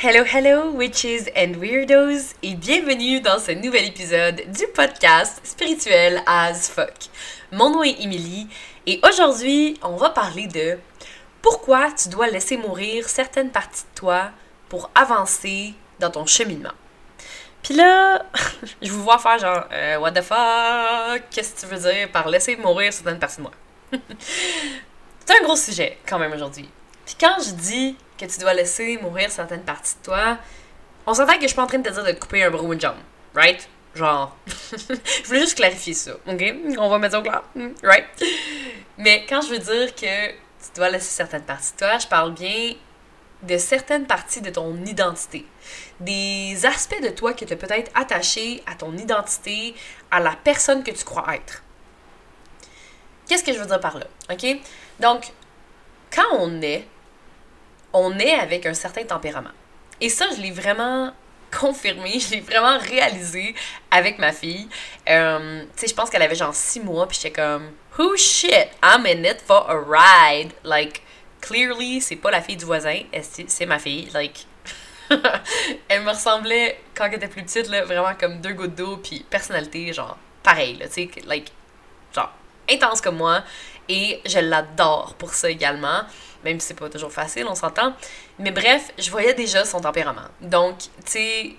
Hello, hello, witches and weirdos, et bienvenue dans ce nouvel épisode du podcast spirituel as fuck. Mon nom est Emily, et aujourd'hui, on va parler de pourquoi tu dois laisser mourir certaines parties de toi pour avancer dans ton cheminement. Puis là, je vous vois faire genre, euh, what the fuck, qu'est-ce que tu veux dire par laisser mourir certaines parties de moi? C'est un gros sujet quand même aujourd'hui. Puis quand je dis que tu dois laisser mourir certaines parties de toi, on s'entend que je suis pas en train de te dire de couper un bras ou une jambe, right? Genre, je voulais juste clarifier ça, ok? On va mettre ça au clair, hmm, right? Mais quand je veux dire que tu dois laisser certaines parties de toi, je parle bien de certaines parties de ton identité. Des aspects de toi qui te peut-être attaché à ton identité, à la personne que tu crois être. Qu'est-ce que je veux dire par là? OK? Donc, quand on est, on est avec un certain tempérament. Et ça, je l'ai vraiment confirmé, je l'ai vraiment réalisé avec ma fille. Euh, tu sais, je pense qu'elle avait genre six mois, puis j'étais comme, who shit, I'm in it for a ride. Like, clearly, c'est pas la fille du voisin, c'est ma fille? Like, elle me ressemblait quand elle était plus petite, là, vraiment comme deux gouttes d'eau, puis personnalité, genre, pareil, tu sais, like, genre, intense comme moi. Et je l'adore pour ça également, même si c'est pas toujours facile, on s'entend. Mais bref, je voyais déjà son tempérament. Donc, tu sais,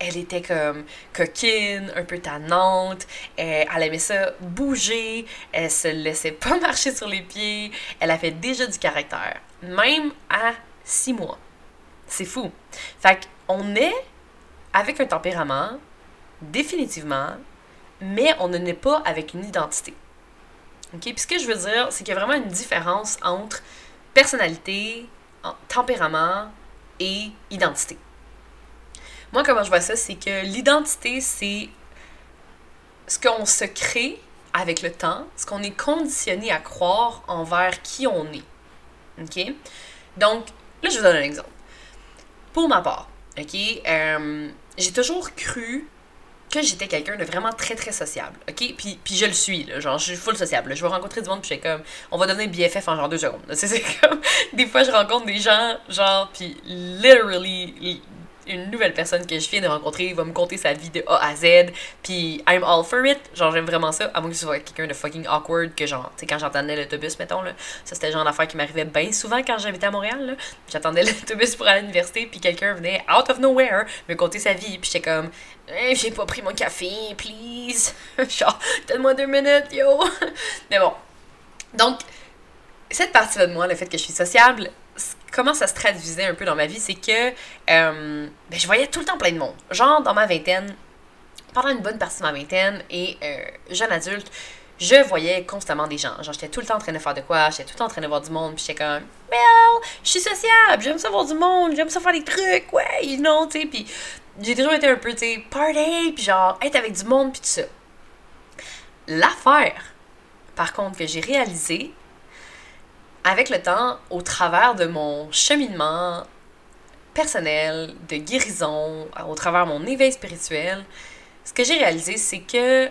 elle était comme coquine, un peu tannante, elle, aimait ça bouger, elle se laissait pas marcher sur les pieds, elle avait déjà du caractère, même à six mois. C'est fou. Fait qu'on est avec un tempérament, définitivement, mais on ne naît pas avec une identité. OK? Puis ce que je veux dire, c'est qu'il y a vraiment une différence entre personnalité, tempérament et identité. Moi, comment je vois ça, c'est que l'identité, c'est ce qu'on se crée avec le temps, ce qu'on est conditionné à croire envers qui on est. OK? Donc, là, je vous donne un exemple. Pour ma part, OK, euh, j'ai toujours cru que j'étais quelqu'un de vraiment très très sociable, ok? Puis, puis je le suis, genre je suis full sociable. Je vais rencontrer du monde, puis je comme, on va devenir BFF en genre deux secondes. C'est comme, des fois je rencontre des gens, genre, puis literally, une nouvelle personne que je viens de rencontrer va me conter sa vie de A à Z, puis I'm all for it. Genre, j'aime vraiment ça, à moins que ce soit quelqu'un de fucking awkward, que genre, tu sais, quand j'entendais l'autobus, mettons, là, ça c'était le genre d'affaire qui m'arrivait bien souvent quand j'habitais à Montréal, là. J'attendais l'autobus pour aller à l'université, puis quelqu'un venait out of nowhere me conter sa vie, puis j'étais comme, hey, j'ai pas pris mon café, please. genre, donne-moi deux minutes, yo. Mais bon. Donc, cette partie-là de moi, le fait que je suis sociable, comment ça se traduisait un peu dans ma vie, c'est que euh, ben, je voyais tout le temps plein de monde. Genre, dans ma vingtaine, pendant une bonne partie de ma vingtaine et euh, jeune adulte, je voyais constamment des gens. Genre, j'étais tout le temps en train de faire de quoi, j'étais tout le temps en train de voir du monde, puis j'étais comme, well, je suis sociable, j'aime ça voir du monde, j'aime ça faire des trucs, ouais, you know, tu sais, puis j'ai toujours été un peu, tu sais, party, puis genre, être avec du monde, puis tout ça. L'affaire, par contre, que j'ai réalisé, avec le temps, au travers de mon cheminement personnel, de guérison, au travers de mon éveil spirituel, ce que j'ai réalisé, c'est que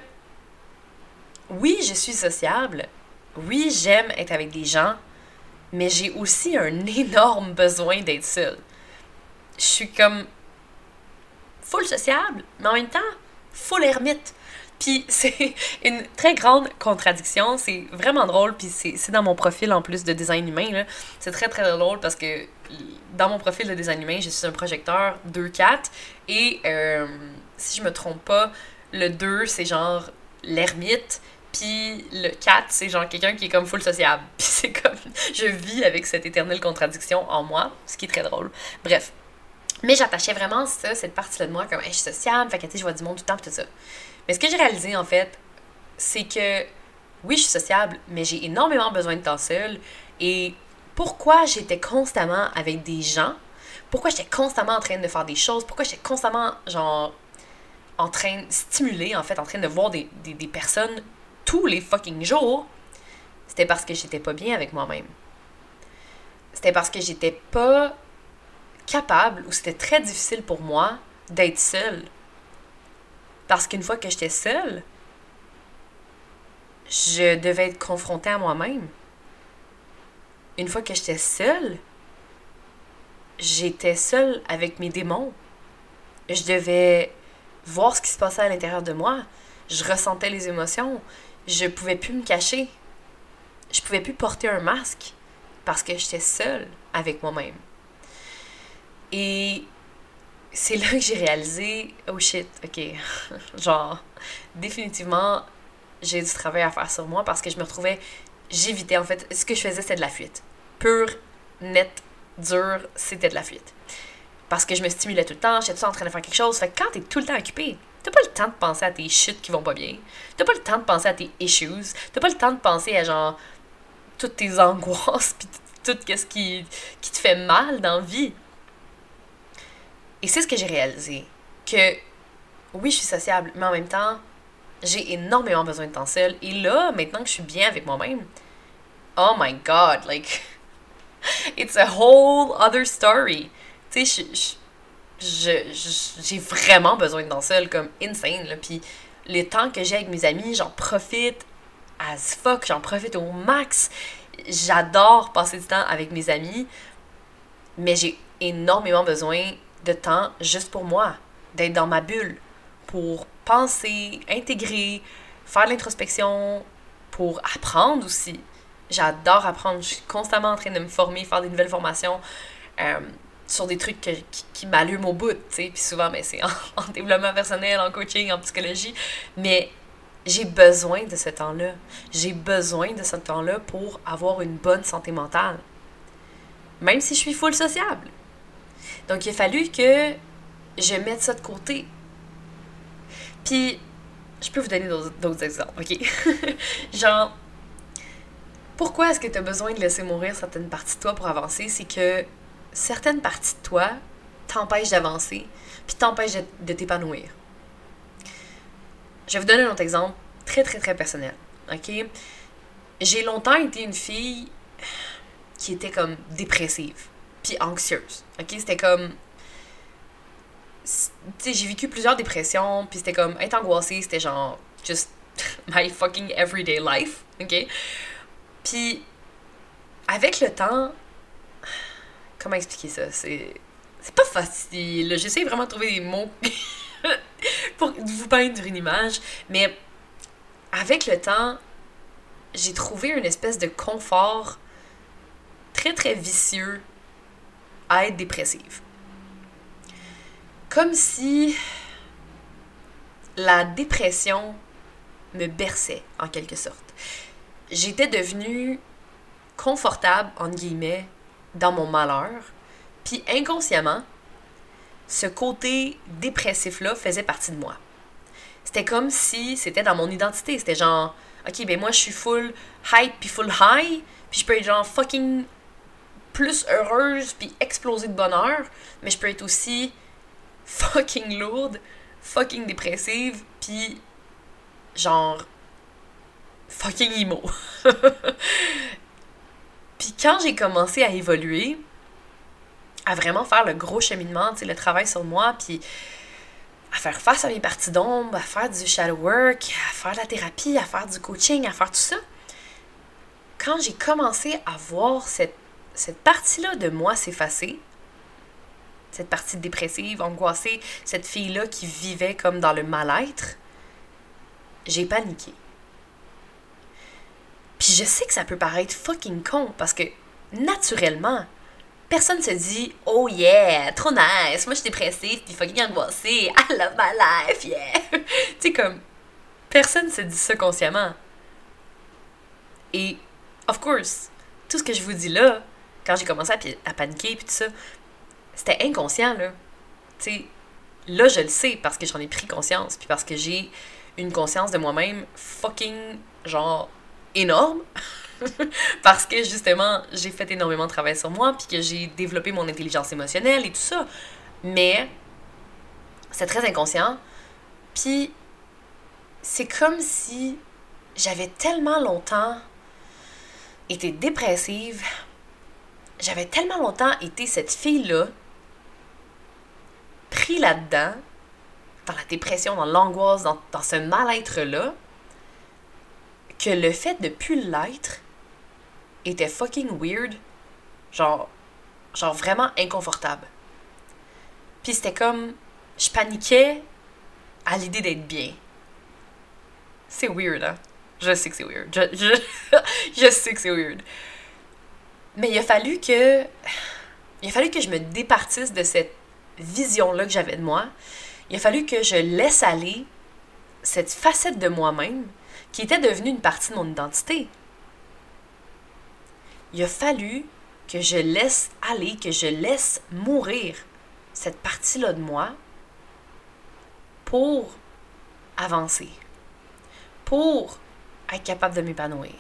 oui, je suis sociable, oui, j'aime être avec des gens, mais j'ai aussi un énorme besoin d'être seule. Je suis comme full sociable, mais en même temps, full ermite. Puis c'est une très grande contradiction. C'est vraiment drôle. Puis c'est dans mon profil en plus de design humain. C'est très très drôle parce que dans mon profil de design humain, je suis un projecteur 2-4. Et euh, si je me trompe pas, le 2, c'est genre l'ermite. Puis le 4, c'est genre quelqu'un qui est comme full sociable. Puis c'est comme. Je vis avec cette éternelle contradiction en moi, ce qui est très drôle. Bref. Mais j'attachais vraiment ça, cette partie-là de moi, comme je suis sociable, fait que tu je vois du monde tout le temps, tout ça. Mais ce que j'ai réalisé, en fait, c'est que oui, je suis sociable, mais j'ai énormément besoin de temps seul. Et pourquoi j'étais constamment avec des gens, pourquoi j'étais constamment en train de faire des choses, pourquoi j'étais constamment, genre, en train de stimuler, en fait, en train de voir des, personnes tous les fucking jours, c'était parce que j'étais pas bien avec moi-même. C'était parce que j'étais pas capable, ou c'était très difficile pour moi d'être seule parce qu'une fois que j'étais seule, je devais être confrontée à moi-même. Une fois que j'étais seule, j'étais seule avec mes démons. Je devais voir ce qui se passait à l'intérieur de moi. Je ressentais les émotions. Je pouvais plus me cacher. Je pouvais plus porter un masque parce que j'étais seule avec moi-même. Et c'est là que j'ai réalisé, oh shit, ok, genre, définitivement, j'ai du travail à faire sur moi parce que je me retrouvais, j'évitais en fait, ce que je faisais c'était de la fuite. Pure, nette, dure, c'était de la fuite. Parce que je me stimulais tout le temps, j'étais tout en train de faire quelque chose. Fait que quand t'es tout le temps occupé, t'as pas le temps de penser à tes shit qui vont pas bien. T'as pas le temps de penser à tes issues. T'as pas le temps de penser à genre toutes tes angoisses pis tout ce qui, qui te fait mal dans la vie. Et c'est ce que j'ai réalisé. Que oui, je suis sociable, mais en même temps, j'ai énormément besoin de temps seul. Et là, maintenant que je suis bien avec moi-même, oh my god, like, it's a whole other story. Tu sais, j'ai vraiment besoin de temps seul, comme insane. Là. Puis le temps que j'ai avec mes amis, j'en profite as fuck, j'en profite au max. J'adore passer du temps avec mes amis, mais j'ai énormément besoin de temps juste pour moi, d'être dans ma bulle, pour penser, intégrer, faire l'introspection, pour apprendre aussi. J'adore apprendre, je suis constamment en train de me former, faire des nouvelles formations euh, sur des trucs qui, qui m'allument au bout, tu sais. Puis souvent, ben, c'est en, en, développement personnel, en coaching, en psychologie. Mais j'ai besoin de ce temps-là. J'ai besoin de ce temps-là pour avoir une bonne santé mentale. Même si je suis full sociable. Donc, il a fallu que je mette ça de côté. Puis, je peux vous donner d'autres exemples, OK? Genre, pourquoi est-ce que tu as besoin de laisser mourir certaines parties de toi pour avancer? C'est que certaines parties de toi t'empêchent d'avancer, puis t'empêchent de, t'épanouir. Je vais vous donner un autre exemple très, très, très personnel, OK? J'ai longtemps été une fille qui était comme dépressive puis anxieuse. OK? C'était comme. Tu j'ai vécu plusieurs dépressions, puis c'était comme être angoissée, c'était genre just my fucking everyday life. OK? Puis, avec le temps, comment expliquer ça? C'est. C'est pas facile. J'essaie vraiment de trouver des mots pour vous peindre une image, mais avec le temps, j'ai trouvé une espèce de confort très très vicieux à être dépressive. Comme si la dépression me berçait, en quelque sorte. J'étais devenue confortable, entre guillemets, dans mon malheur, puis inconsciemment, ce côté dépressif-là faisait partie de moi. C'était comme si c'était dans mon identité. C'était genre, ok, ben moi je suis full hype puis full high, puis je peux être genre fucking plus heureuse puis exploser de bonheur, mais je peux être aussi fucking lourde, fucking dépressive, puis genre fucking emo. puis quand j'ai commencé à évoluer, à vraiment faire le gros cheminement, le travail sur moi, puis à faire face à mes parties d'ombre, à faire du shadow work, à faire de la thérapie, à faire du coaching, à faire tout ça. Quand j'ai commencé à voir cette cette partie-là de moi s'effacer, cette partie dépressive, angoissée, cette fille-là qui vivait comme dans le mal-être, j'ai paniqué. Puis je sais que ça peut paraître fucking con parce que naturellement, personne se dit Oh yeah, trop nice, moi je suis dépressive puis fucking angoissée, I love my life, yeah. tu sais, comme, personne se dit ça consciemment. Et, of course, tout ce que je vous dis là, quand j'ai commencé à, paniquer puis tout ça, c'était inconscient, là. Tu sais, là, je le sais parce que j'en ai pris conscience, puis parce que j'ai une conscience de moi-même fucking, genre, énorme. parce que, justement, j'ai fait énormément de travail sur moi, puis que j'ai développé mon intelligence émotionnelle et tout ça. Mais, c'est très inconscient. Puis, c'est comme si j'avais tellement longtemps été dépressive j'avais tellement longtemps été cette fille-là, pris là-dedans, dans la dépression, dans l'angoisse, dans, ce mal-être-là, que le fait de plus l'être était fucking weird. Genre, Genre vraiment inconfortable. Puis c'était comme. Je paniquais à l'idée d'être bien. C'est weird, hein? Je sais que c'est weird. Je, je sais que c'est weird. Mais il a fallu que. Il a fallu que je me départisse de cette vision-là que j'avais de moi. Il a fallu que je laisse aller cette facette de moi-même qui était devenue une partie de mon identité. Il a fallu que je laisse aller, que je laisse mourir cette partie-là de moi pour avancer, pour être capable de m'épanouir,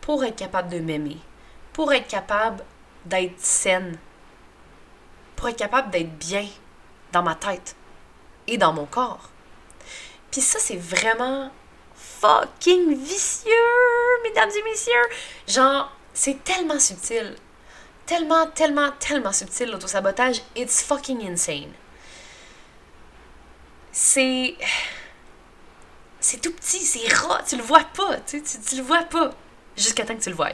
pour être capable de m'aimer, pour être capable d'être saine, pour être capable d'être bien dans ma tête et dans mon corps. Puis ça, c'est vraiment fucking vicieux, mesdames et messieurs. Genre, c'est tellement subtil. Tellement, tellement, tellement subtil, l'autosabotage. It's fucking insane. C'est. C'est tout petit, c'est rat, tu le vois pas, tu, tu, le vois pas. Jusqu'à temps que tu le vois.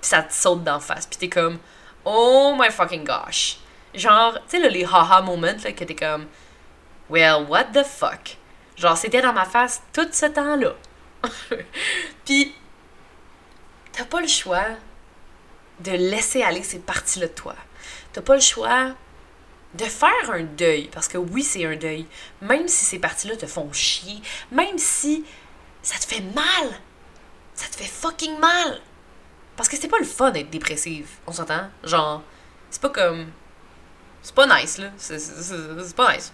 Ça te saute d'en face, puis t'es comme, oh my fucking gosh. Genre, tu sais, les haha moments, là, que t'es comme, well, what the fuck? Genre, c'était dans ma face tout ce temps-là. puis, t'as pas le choix de laisser aller ces parties-là de toi. T'as pas le choix de faire un deuil, parce que oui, c'est un deuil, même si ces parties-là te font chier, même si ça te fait mal, ça te fait fucking mal. Parce que c'est pas le fun d'être dépressive, on s'entend? Genre, c'est pas comme. C'est pas nice, là. C'est pas nice.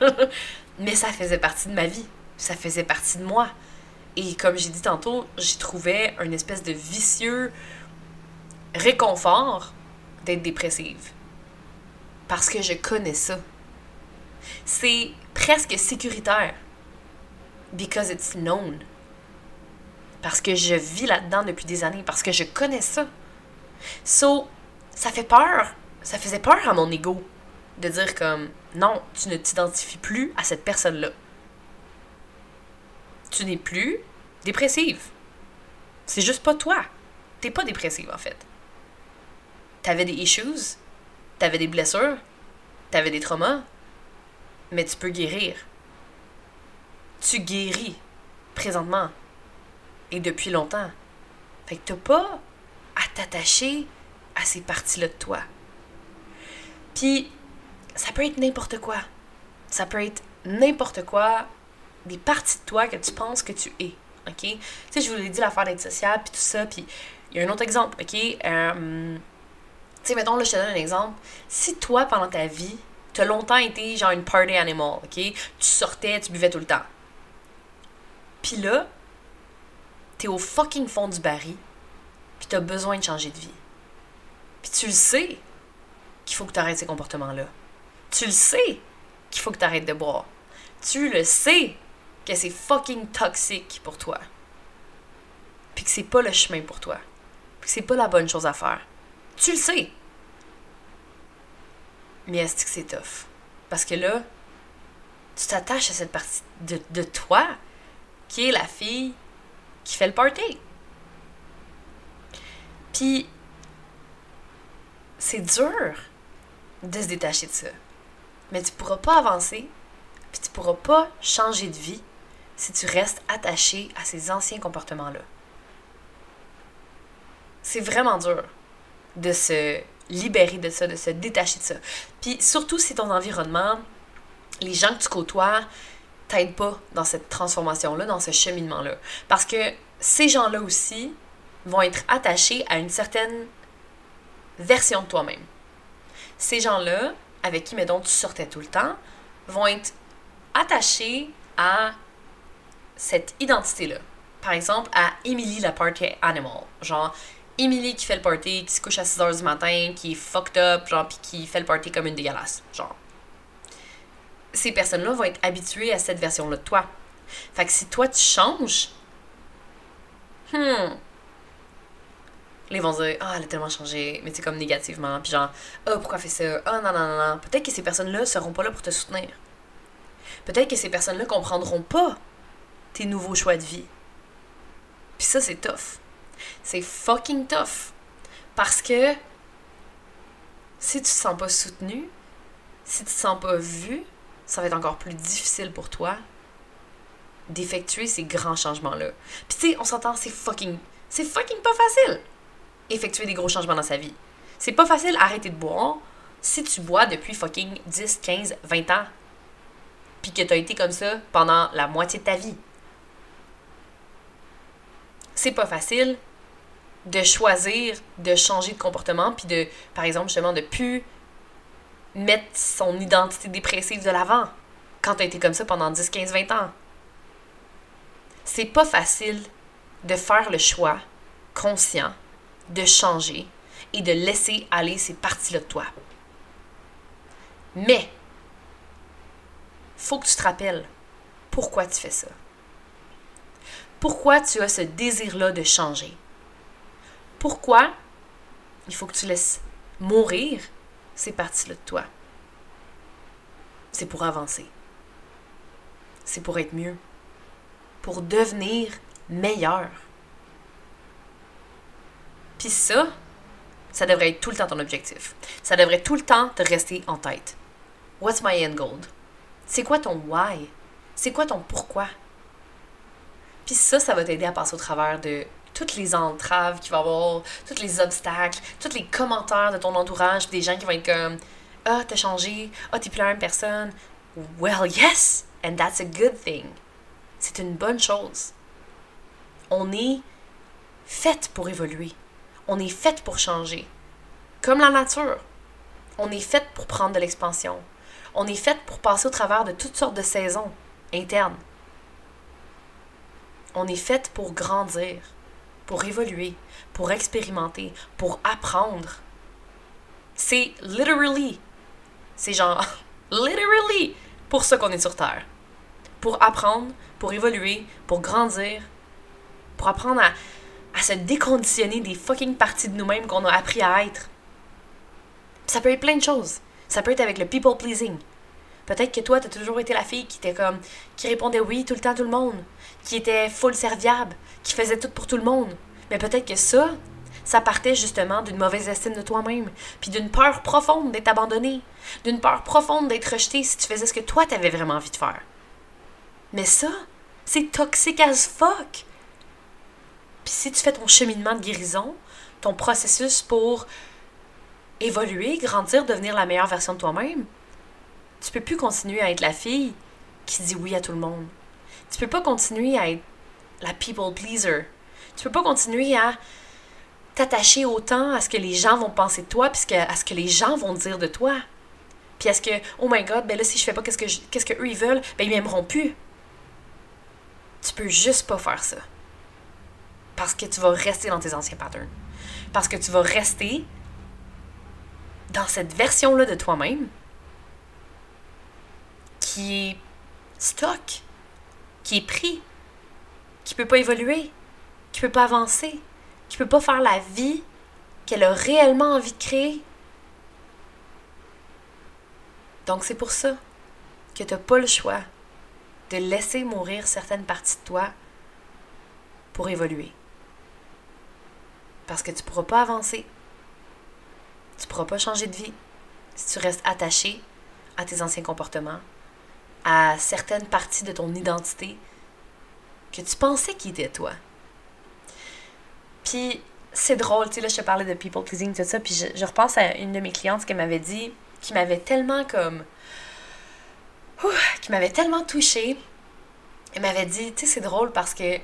Mais ça faisait partie de ma vie. Ça faisait partie de moi. Et comme j'ai dit tantôt, j'y trouvais une espèce de vicieux réconfort d'être dépressive. Parce que je connais ça. C'est presque sécuritaire. Because it's known. Parce que je vis là-dedans depuis des années. Parce que je connais ça. So, ça fait peur. Ça faisait peur à mon ego de dire comme non, tu ne t'identifies plus à cette personne-là. Tu n'es plus dépressive. C'est juste pas toi. T'es pas dépressive en fait t'avais des issues, t'avais des blessures, t'avais des traumas, mais tu peux guérir. Tu guéris présentement depuis longtemps. Fait que t'as pas à t'attacher à ces parties-là de toi. Puis, ça peut être n'importe quoi. Ça peut être n'importe quoi, des parties de toi que tu penses que tu es. OK? Tu sais, je vous l'ai dit, l'affaire d'être sociable, puis tout ça. Puis, il y a un autre exemple, OK? Euh, tu sais, mettons, là, je te donne un exemple. Si toi, pendant ta vie, t'as longtemps été genre une party animal, ok? Tu sortais, tu buvais tout le temps. Puis là, t'es au fucking fond du baril, puis t'as besoin de changer de vie. Puis tu le sais qu'il faut que t'arrêtes ces comportements-là. Tu le sais qu'il faut que t'arrêtes de boire. Tu le sais que c'est fucking toxique pour toi. Puis que c'est pas le chemin pour toi. Puis que c'est pas la bonne chose à faire. Tu le sais. Mais est-ce que c'est tough? Parce que là, tu t'attaches à cette partie de, de toi qui est la fille qui fait le party. Puis, c'est dur de se détacher de ça. Mais tu pourras pas avancer, puis tu pourras pas changer de vie si tu restes attaché à ces anciens comportements-là. C'est vraiment dur de se libérer de ça, de se détacher de ça. Puis surtout si ton environnement, les gens que tu côtoies, t'aident pas dans cette transformation-là, dans ce cheminement-là. Parce que ces gens-là aussi vont être attachés à une certaine version de toi-même. Ces gens-là, avec qui, mettons, tu sortais tout le temps, vont être attachés à cette identité-là. Par exemple, à Emily la Party Animal. Genre, Emily qui fait le party, qui se couche à 6h du matin, qui est fucked up, genre, qui fait le party comme une dégueulasse. Genre. Ces personnes-là vont être habituées à cette version-là de toi. Fait que si toi tu changes, hmm, ils vont dire Ah, elle a tellement changé, mais c'est comme négativement. Puis genre, oh, pourquoi elle fait ça? Oh, non, non, non, non. Peut-être que ces personnes-là seront pas là pour te soutenir. Peut-être que ces personnes-là comprendront pas tes nouveaux choix de vie. Puis ça, c'est tough. C'est fucking tough. Parce que si tu te sens pas soutenu, si tu te sens pas vu, ça va être encore plus difficile pour toi d'effectuer ces grands changements-là. Puis tu sais, on s'entend, c'est fucking... C'est fucking pas facile effectuer des gros changements dans sa vie. C'est pas facile arrêter de boire si tu bois depuis fucking 10, 15, 20 ans. Puis que t'as été comme ça pendant la moitié de ta vie. C'est pas facile de choisir de changer de comportement puis de, par exemple, justement, de plus mettre son identité dépressive de l'avant quand t'as été comme ça pendant 10, 15, 20 ans. C'est pas facile de faire le choix conscient de changer et de laisser aller ces parties-là de toi. Mais, faut que tu te rappelles pourquoi tu fais ça. Pourquoi tu as ce désir-là de changer? Pourquoi il faut que tu laisses mourir ces parties-là de toi. C'est pour avancer. C'est pour être mieux. Pour devenir meilleur. Puis ça, ça devrait être tout le temps ton objectif. Ça devrait tout le temps te rester en tête. What's my end goal? C'est quoi ton why? C'est quoi ton pourquoi? Puis ça, ça va t'aider à passer au travers de toutes les entraves qu'il va y avoir, tous les obstacles, tous les commentaires de ton entourage, des gens qui vont être comme Ah, t'as changé, ah, t'es plus la même personne. Well, yes, and that's a good thing. C'est une bonne chose. On est fait pour évoluer. On est fait pour changer. Comme la nature. On est fait pour prendre de l'expansion. On est fait pour passer au travers de toutes sortes de saisons internes. On est fait pour grandir, pour évoluer, pour expérimenter, pour apprendre. C'est literally, c'est genre literally pour ça qu'on est sur Terre. Pour apprendre, pour évoluer, pour grandir, pour apprendre à, à se déconditionner des fucking parties de nous-mêmes qu'on a appris à être. Ça peut être plein de choses. Ça peut être avec le people pleasing. Peut-être que toi, t'as toujours été la fille qui était comme. qui répondait oui tout le temps tout le monde. Qui était full serviable. Qui faisait tout pour tout le monde. Mais peut-être que ça, ça partait justement d'une mauvaise estime de toi-même. Puis d'une peur profonde d'être abandonné. D'une peur profonde d'être rejeté si tu faisais ce que toi t'avais vraiment envie de faire. Mais ça, c'est toxique as fuck. Puis si tu fais ton cheminement de guérison, ton processus pour évoluer, grandir, devenir la meilleure version de toi-même, tu peux plus continuer à être la fille qui dit oui à tout le monde. Tu peux pas continuer à être la people pleaser. Tu peux pas continuer à t'attacher autant à ce que les gens vont penser de toi, puisque à ce que les gens vont dire de toi. Puis à ce que, oh my god, ben là, si je fais pas qu'est-ce que, qu'est-ce que eux ils veulent, ben ils m'aimeront plus. Tu peux juste pas faire ça. Parce que tu vas rester dans tes anciens patterns. Parce que tu vas rester dans cette version-là de toi-même qui est stock, qui est pris, qui peut pas évoluer, qui peut pas avancer, qui peut pas faire la vie qu'elle a réellement envie de créer. Donc c'est pour ça que tu n'as pas le choix de laisser mourir certaines parties de toi pour évoluer. Parce que tu ne pourras pas avancer. Tu ne pourras pas changer de vie si tu restes attaché à tes anciens comportements, à certaines parties de ton identité que tu pensais qui était toi. Puis c'est drôle, tu sais, là, je te parlais de people pleasing, tout ça, puis je, je repense à une de mes clientes qui m'avait dit, qui m'avait tellement comme. qui m'avait tellement touchée. Elle m'avait dit, tu sais, c'est drôle parce que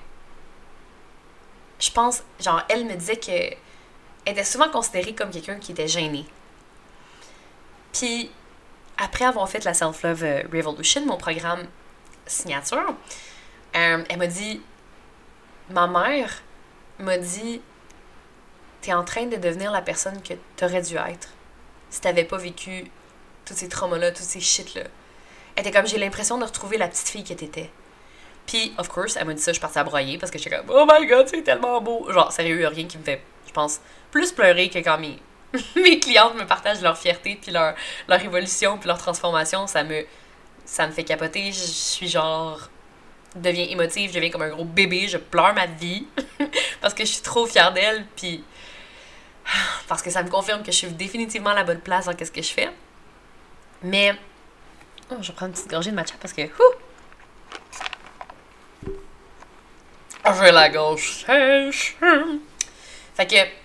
je pense, genre, elle me disait que elle était souvent considérée comme quelqu'un qui était gêné. Puis, après avoir fait la Self-Love euh, Revolution, mon programme signature, euh, elle m'a dit Ma mère m'a dit T'es en train de devenir la personne que t'aurais dû être si t'avais pas vécu tous ces traumas-là, tous ces shit-là. Elle était comme J'ai l'impression de retrouver la petite fille que t'étais. Puis, of course, elle m'a dit ça, je partais à broyer parce que j'étais comme Oh my god, c'est tellement beau. Genre, sérieux, rien qui me fait, je pense, plus pleurer que quand mes, mes clientes me partagent leur fierté, puis leur, leur évolution, puis leur transformation. Ça me, ça me fait capoter. Je suis genre deviens émotive, je deviens comme un gros bébé, je pleure ma vie parce que je suis trop fière d'elle. Puis Parce que ça me confirme que je suis définitivement à la bonne place dans ce que je fais. Mais. Oh, je vais prendre une petite gorgée de matcha parce que. Oh, j'ai la gauche sèche. Fait que.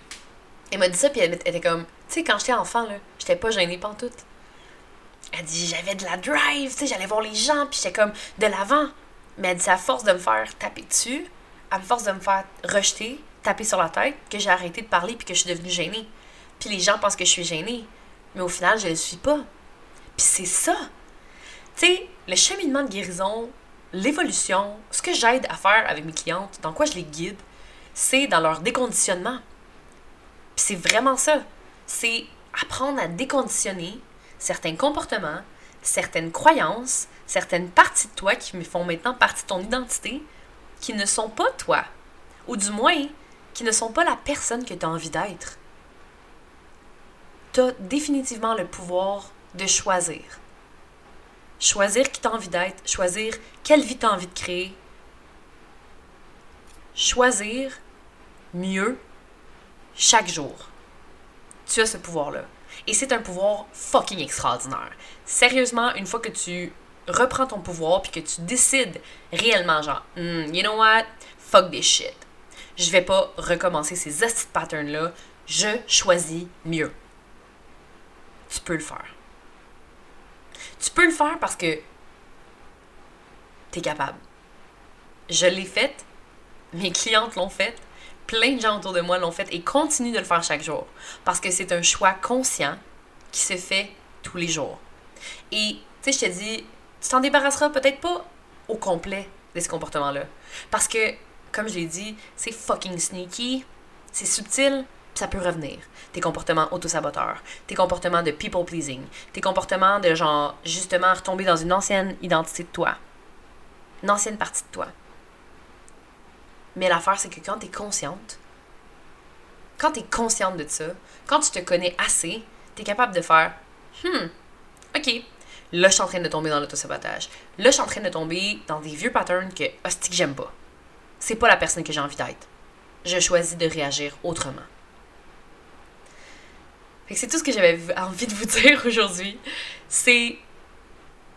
Elle m'a dit ça, puis elle était comme. Tu sais, quand j'étais enfant, là, j'étais pas gênée pantoute. Elle dit, j'avais de la drive, tu sais, j'allais voir les gens, puis j'étais comme de l'avant. Mais elle dit, à force de me faire taper dessus, à force de me faire rejeter, taper sur la tête, que j'ai arrêté de parler, puis que je suis devenue gênée. Puis les gens pensent que je suis gênée. Mais au final, je le suis pas. Puis c'est ça. Tu sais, le cheminement de guérison, l'évolution, ce que j'aide à faire avec mes clientes, dans quoi je les guide, c'est dans leur déconditionnement. C'est vraiment ça. C'est apprendre à déconditionner certains comportements, certaines croyances, certaines parties de toi qui font maintenant partie de ton identité, qui ne sont pas toi. Ou du moins, qui ne sont pas la personne que tu as envie d'être. Tu as définitivement le pouvoir de choisir. Choisir qui tu as envie d'être, choisir quelle vie tu as envie de créer. Choisir mieux chaque jour. Tu as ce pouvoir-là. Et c'est un pouvoir fucking extraordinaire. Sérieusement, une fois que tu reprends ton pouvoir puis que tu décides réellement, genre, hmm, you know what? Fuck this shit. Je vais pas recommencer ces astuces patterns-là. Je choisis mieux. Tu peux le faire. Tu peux le faire parce que tu es capable. Je l'ai fait, mes clientes l'ont fait, plein de gens autour de moi l'ont fait et continuent de le faire chaque jour. Parce que c'est un choix conscient qui se fait tous les jours. Et, tu sais, je te dis, tu t'en débarrasseras peut-être pas au complet de ce comportement-là. Parce que, comme je l'ai dit, c'est fucking sneaky, c'est subtil, ça peut revenir. Tes comportements autosaboteurs, tes comportements de people pleasing, tes comportements de genre, justement, retomber dans une ancienne identité de toi. Une ancienne partie de toi. Mais l'affaire, c'est que quand tu es consciente, quand tu es consciente de ça, quand tu te connais assez, tu es capable de faire Hmm, ok, là, je suis en train de tomber dans l'autosabotage. Là, je suis en train de tomber dans des vieux patterns que, hostie, que j'aime pas. C'est pas la personne que j'ai envie d'être. Je choisis de réagir autrement. Fait que c'est tout ce que j'avais envie de vous dire aujourd'hui. C'est.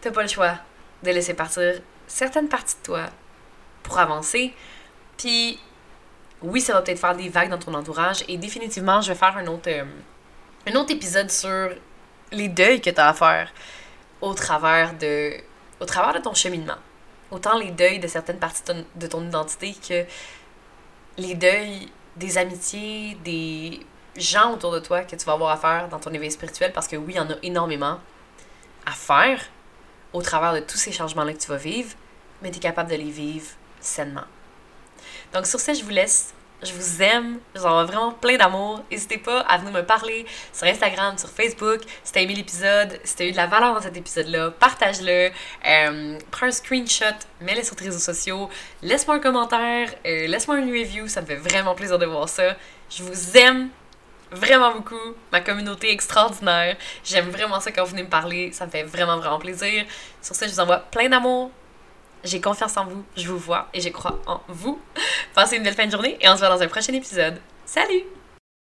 T'as pas le choix de laisser partir certaines parties de toi pour avancer, puis, oui, ça va peut-être faire des vagues dans ton entourage. Et définitivement, je vais faire un autre, euh, épisode sur les deuils que tu as à faire au travers, de, au travers de ton cheminement. Autant les deuils de certaines parties de ton, identité que les deuils des amitiés, des gens autour de toi que tu vas avoir à faire dans ton éveil spirituel. Parce que oui, il y en a énormément à faire au travers de tous ces changements-là que tu vas vivre, mais tu es capable de les vivre sainement. Donc sur ce, je vous laisse. Je vous aime. J'en ai vraiment plein d'amour. N'hésitez pas à venir me parler sur Instagram, sur Facebook. Si t'as aimé l'épisode, si t'as eu de la valeur dans cet épisode-là, partage-le. Euh, prends un screenshot, mets-le sur tes réseaux sociaux. Laisse-moi un commentaire, euh, laisse-moi une review. Ça me fait vraiment plaisir de voir ça. Je vous aime vraiment beaucoup. Ma communauté extraordinaire. J'aime vraiment ça quand vous venez me parler. Ça me fait vraiment, vraiment plaisir. Sur ce, je vous envoie plein d'amour. J'ai confiance en vous, je vous vois et je crois en vous. Passez une belle fin de journée et on se voit dans un prochain épisode. Salut!